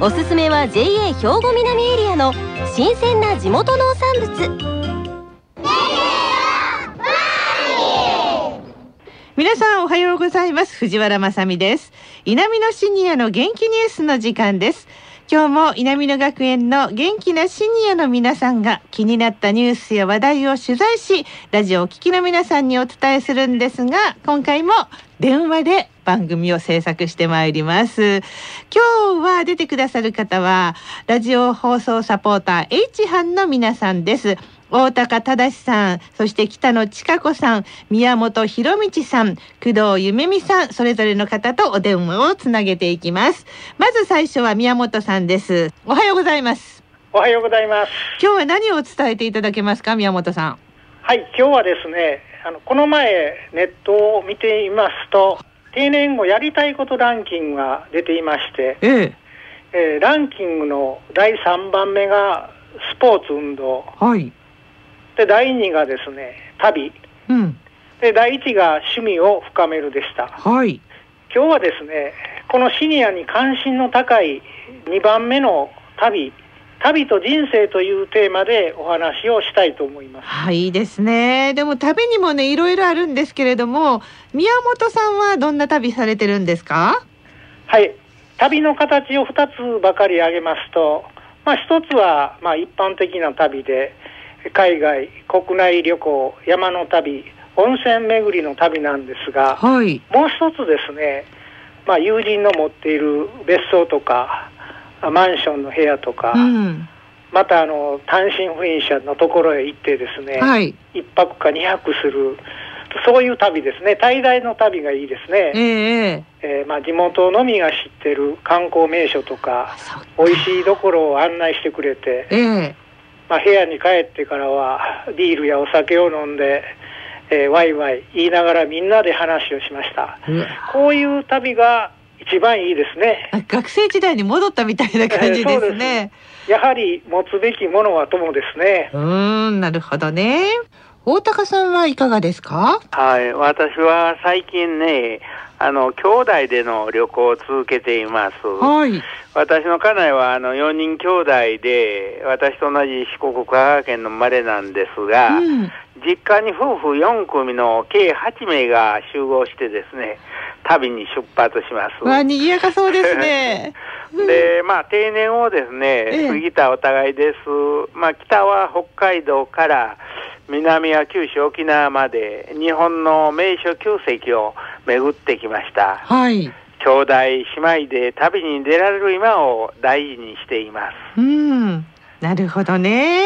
おすすめは JA 兵庫南エリアの新鮮な地元農産物。皆さんおはようございます。藤原まさです。南のシニアの元気ニュースの時間です。今日も南野学園の元気なシニアの皆さんが気になったニュースや話題を取材しラジオを聴きの皆さんにお伝えするんですが今回も電話で番組を制作してまいります。今日は出てくださる方はラジオ放送サポーター H 班の皆さんです。大高忠さん、そして北野千佳子さん、宮本博道さん、工藤夢美さん、それぞれの方とお電話をつなげていきます。まず最初は宮本さんです。おはようございます。おはようございます。今日は何を伝えていただけますか、宮本さん。はい、今日はですね、あのこの前ネットを見ていますと、定年後やりたいことランキングが出ていまして、えええー、ランキングの第3番目がスポーツ運動。はい。で第2がですね旅、うん、で第1が趣味を深めるでした。はい。今日はですねこのシニアに関心の高い2番目の旅旅と人生というテーマでお話をしたいと思います。はい、いいですね。でも旅にもね、いろいろあるんですけれども、宮本さんはどんな旅されてるんですか？はい、旅の形を2つばかり挙げますと、まあ1つはまあ一般的な旅で、海外、国内旅行、山の旅、温泉巡りの旅なんですが、はい、もう一つですね、まあ、友人の持っている別荘とか、マンションの部屋とか、うん、またあの単身赴任者のところへ行ってですね、はい、1泊か2泊する、そういう旅ですね、滞在の旅がいいですね。えー、えー、まあ、地元のみが知ってる観光名所とか、美味しいところを案内してくれて、えーまあ、部屋に帰ってからはビールやお酒を飲んで、えー、ワイワイ言いながらみんなで話をしました、こういう旅が一番いいですね。学生時代に戻ったみたいな感じですね、えー、やはり持つべきものは友ですね。うんなるほどね。大高さんはいかがですか？はい私は最近ねあの兄弟での旅行を続けています。はい。私の家内はあの4人兄弟で、私と同じ四国香川県の生まれなんですが、うん、実家に夫婦4組の計8名が集合してですね、旅に出発します。わ、賑やかそうですね。で、まあ、定年をですね、過ぎたお互いです。まあ、北は北海道から、南は九州沖縄まで日本の名所旧跡を巡ってきました。はい。兄弟姉妹で旅に出られる今を大事にしています。うん。なるほどね。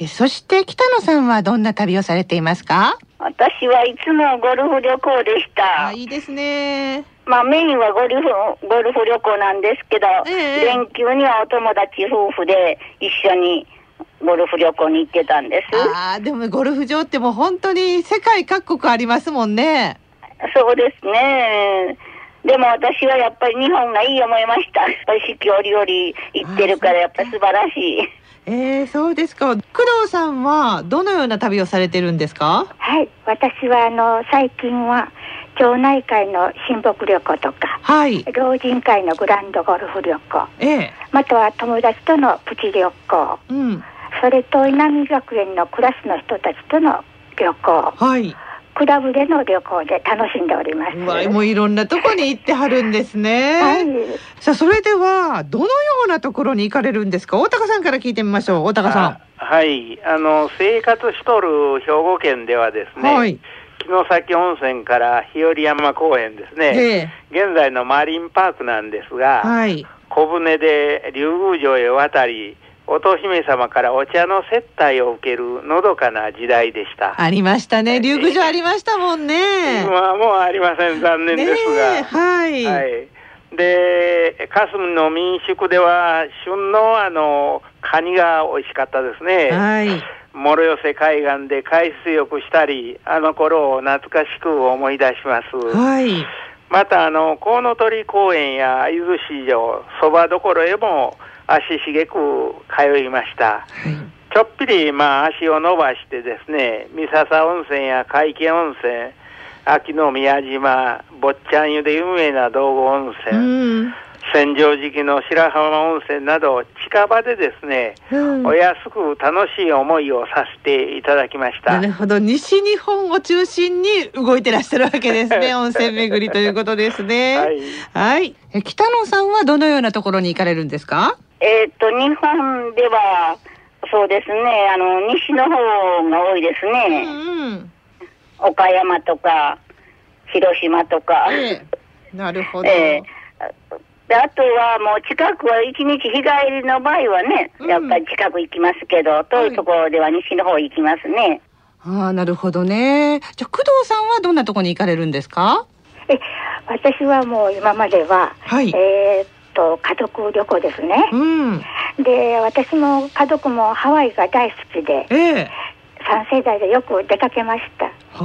えそして北野さんはどんな旅をされていますか？私はいつもゴルフ旅行でした。あいいですね。まあメインはゴルフ、ゴルフ旅行なんですけど、え連休にはお友達夫婦で一緒にゴルフ旅行に行ってたんです。ああ、でもゴルフ場ってもう本当に世界各国ありますもんね。そうですね。でも私はやっぱり日本がいい思いました。四季折々行ってるからやっぱ素晴らしい。えー、そうですか。工藤さんはどのような旅をされてるんですか？はい、私はあの最近は町内会の親睦旅行とか、はい、老人会のグランドゴルフ旅行、ええ、または友達とのプチ旅行、うん、それと稲見学園のクラスの人たちとの旅行、はい、クラブでの旅行で楽しんでおります。わもういろんなとこに行ってはるんですね。はい、さあそれではどのようなところに行かれるんですか？大高さんから聞いてみましょう。大高さん。はい、あの生活しとる兵庫県ではですね。はい城崎温泉から日和山公園ですね、現在のマリンパークなんですが、はい、小舟で竜宮城へ渡り、乙姫様からお茶の接待を受けるのどかな時代でした。ありましたね。竜宮城ありましたもんね。今はもうありません。残念ですが。はい。はい。で、霞の民宿では、旬のあの、カニが美味しかったですね。はい。諸寄海岸で海水浴したり、あの頃を懐かしく思い出します。はい。また、あの、コウノトリ公園や伊豆市場、そばどころへも足しげく通いました。はい、ちょっぴり、まあ、足を伸ばしてですね、三笹温泉や海家温泉、秋の宮島、坊ちゃん湯で有名な道後温泉、千畳敷の白浜温泉など近場でですね、うん、お安く楽しい思いをさせていただきました。なるほど。西日本を中心に動いてらっしゃるわけですね 温泉巡りということですね。はい、はい、え北野さんはどのようなところに行かれるんですか？えっと日本ではそうですねあの西の方が多いですね、うんうん、岡山とか広島とか、えー、なるほど、えーで、あとはもう近くは一日日帰りの場合はね、やっぱり近く行きますけど、うん、遠いところでは西の方行きますね。ああ、なるほどね。じゃあ、工藤さんはどんなところに行かれるんですか？え、私はもう今までは、はい、えー、っと、家族旅行ですね。うん。で、私も家族もハワイが大好きで、ええ3世代でよく出かけました。はあ、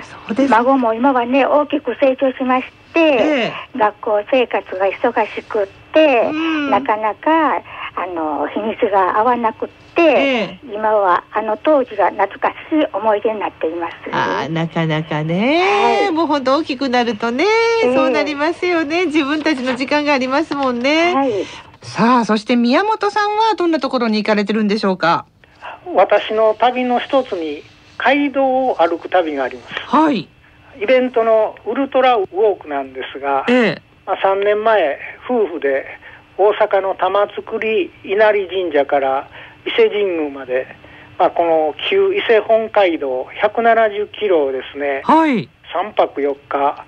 そうです。孫も今はね、大きく成長しまして、えー、学校生活が忙しくって、なかなか、あの、日にちが合わなくって、えー、今はあの当時が懐かしい思い出になっています。あなかなかね、はい、もう本当大きくなるとね、えー、そうなりますよね。自分たちの時間がありますもんね。はい、さあ、そして宮本さんはどんなところに行かれてるんでしょうか？私の旅の一つに街道を歩く旅があります。はい。イベントのウルトラウォークなんですが、ええ、まあ、3年前、夫婦で大阪の玉造稲荷神社から伊勢神宮まで、まあ、この旧伊勢本街道170キロをですね、はい、3泊4日、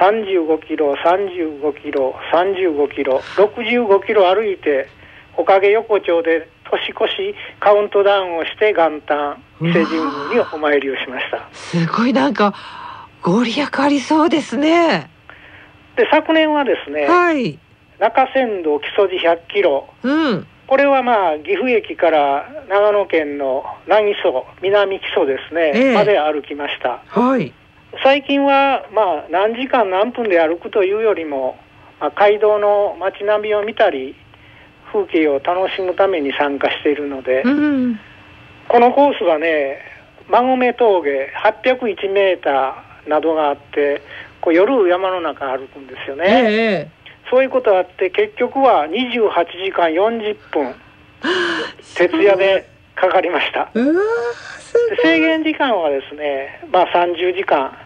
35キロ、35キロ、35キロ、65キロ歩いて、おかげ横丁で年越しカウントダウンをして元旦伊勢神宮にお参りをしました。すごいなんかご利益ありそうですね。で昨年はですね、はい、中山道木曽路100キロ、うん、これはまあ岐阜駅から長野県の南木曽南木曽ですね、えー、まで歩きました、はい、最近はまあ何時間何分で歩くというよりも、まあ、街道の街並みを見たり風景を楽しむために参加しているので、うん、このコースはね馬込峠801メーターなどがあってこう夜山の中歩くんですよね、えー、そういうことあって結局は28時間40分徹夜でかかりました。制限時間はですねまあ30時間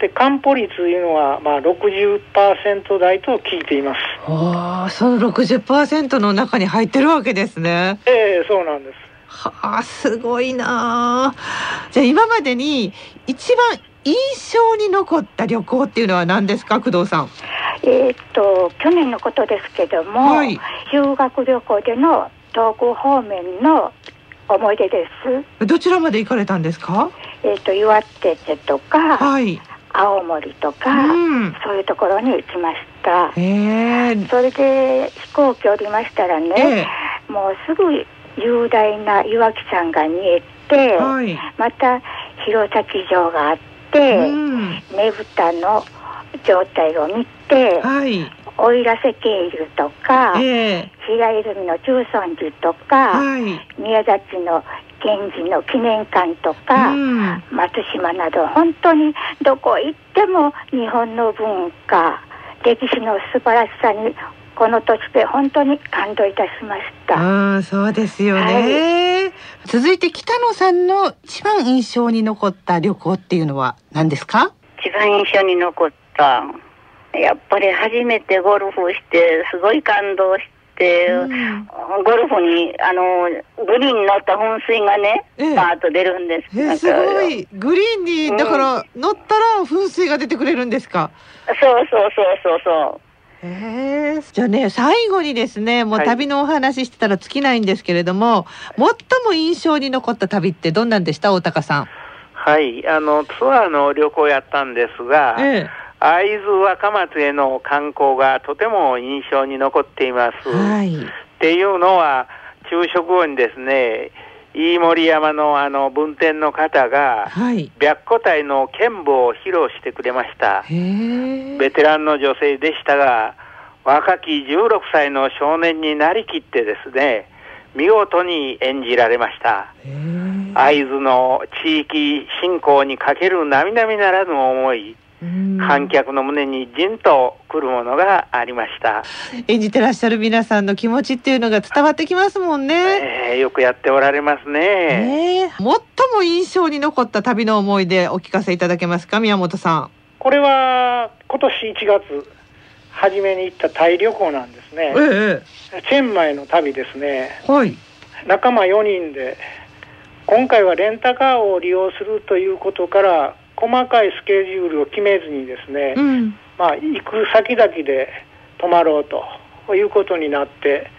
で完歩率というのはまあ60%台と聞いています。ああその60%の中に入ってるわけですね。ええー、そうなんです。はあすごいなじゃあ今までに一番印象に残った旅行っていうのは何ですか工藤さん？えっと去年のことですけども、はい、修学旅行での東北方面の思い出です。どちらまで行かれたんですか？えっと岩手とか、はい、青森とか、うん、そういうところに行きました。えー、それで飛行機降りましたらね、えー、もうすぐ雄大な岩木山が見えて、はい、また弘前城があって、うん、ねぶたの状態を見て、はい、奥入瀬渓流とか、えー、平泉の中尊寺とか、はい、宮崎の源氏の記念館とか、うん、松島など本当にどこ行っても日本の文化歴史の素晴らしさにこの土地で本当に感動いたしました。あそうですよね、はい、続いて北野さんの一番印象に残った旅行っていうのは何ですか？一番印象に残ったやっぱり初めてゴルフしてすごい感動して、うん、ゴルフにあのグリーンに乗った噴水がね、ええ、パーッと出るんです。えすごい。グリーンにだから、乗ったら噴水が出てくれるんですか？そうそうそうそうそう。えー、じゃあね最後にですねもう旅のお話してたら尽きないんですけれども、はい、最も印象に残った旅ってどんなんでした？大高さん。はい。あのツアーの旅行やったんですが、ええ会津若松への観光がとても印象に残っています。はい、っていうのは、昼食後にですね、飯盛山のあの分店の方が、はい、白虎隊の剣舞を披露してくれました。ベテランの女性でしたが、若き16歳の少年になりきってですね、見事に演じられました。会津の地域振興にかける並々ならぬ思い、観客の胸にじんとくるものがありました。演じてらっしゃる皆さんの気持ちっていうのが伝わってきますもんね、えー、よくやっておられますね、え。ー、最も印象に残った旅の思い出お聞かせいただけますか宮本さん。これは今年1月初めに行ったタイ旅行なんですね、ええ、チェンマイの旅ですね。はい。仲間4人で今回はレンタカーを利用するということから細かいスケジュールを決めずにですね、うん、まあ、行く先々で泊まろうということになって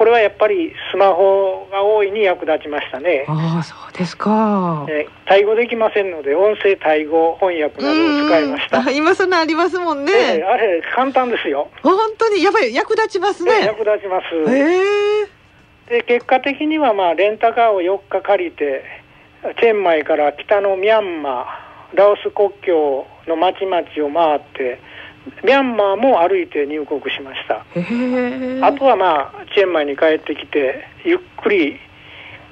これはやっぱりスマホが大いに役立ちましたね。ああ、そうですか。えタイ語できませんので、音声タイ語翻訳などを使いました。今そんなありますもんね、えー、あれ簡単ですよ。本当にやっぱり役立ちますね。役立ちます。えー、で結果的にはまあレンタカーを4日借りて、チェンマイから北のミャンマー。ラオス国境の町々を回ってミャンマーも歩いて入国しました。あとはまあチェンマイに帰ってきてゆっくり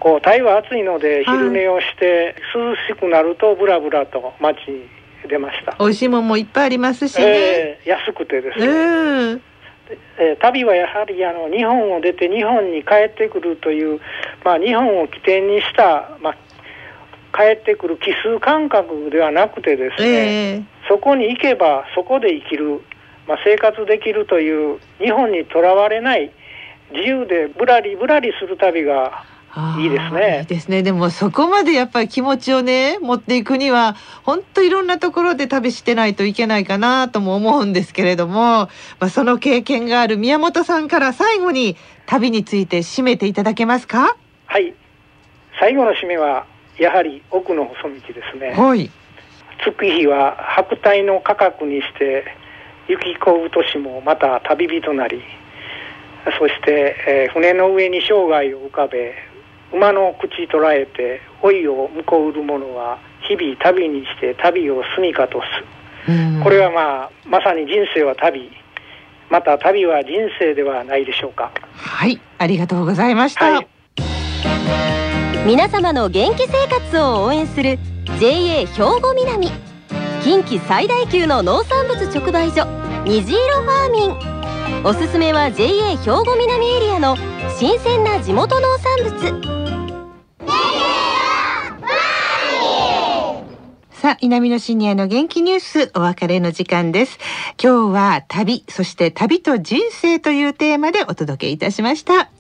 こうタイは暑いので昼寝をして、涼しくなるとブラブラと街に出ました。美味しいもんもいっぱいありますしね、えー、安くてですね、えーえー、旅はやはりあの日本を出て日本に帰ってくるという、まあ、日本を起点にした、まあ、帰ってくる奇数感覚ではなくてですね、えー、そこに行けばそこで生きる、まあ、生活できるという日本にとらわれない自由でぶらりぶらりする旅がいいですね。いいですね。でもそこまでやっぱり気持ちをね持っていくには本当いろんなところで旅してないといけないかなとも思うんですけれども、まあ、その経験がある宮本さんから最後に旅について締めていただけますか？はい。最後の締めはやはり奥の細道ですね。はい。月日は白帯の価格にして行き交う年もまた旅人なり。そして、えー、船の上に生涯を浮かべ馬の口捉えて老いを向こうる者は日々旅にして旅を住みかとす。これはまあまさに人生は旅。また旅は人生ではないでしょうか。はい。ありがとうございました、はい皆様の元気生活を応援する JA 兵庫南近畿最大級の農産物直売所虹色ファーミンおすすめは JA 兵庫南エリアの新鮮な地元農産物さあ、南のシニアの元気ニュースお別れの時間です。今日は旅、そして旅と人生というテーマでお届けいたしました。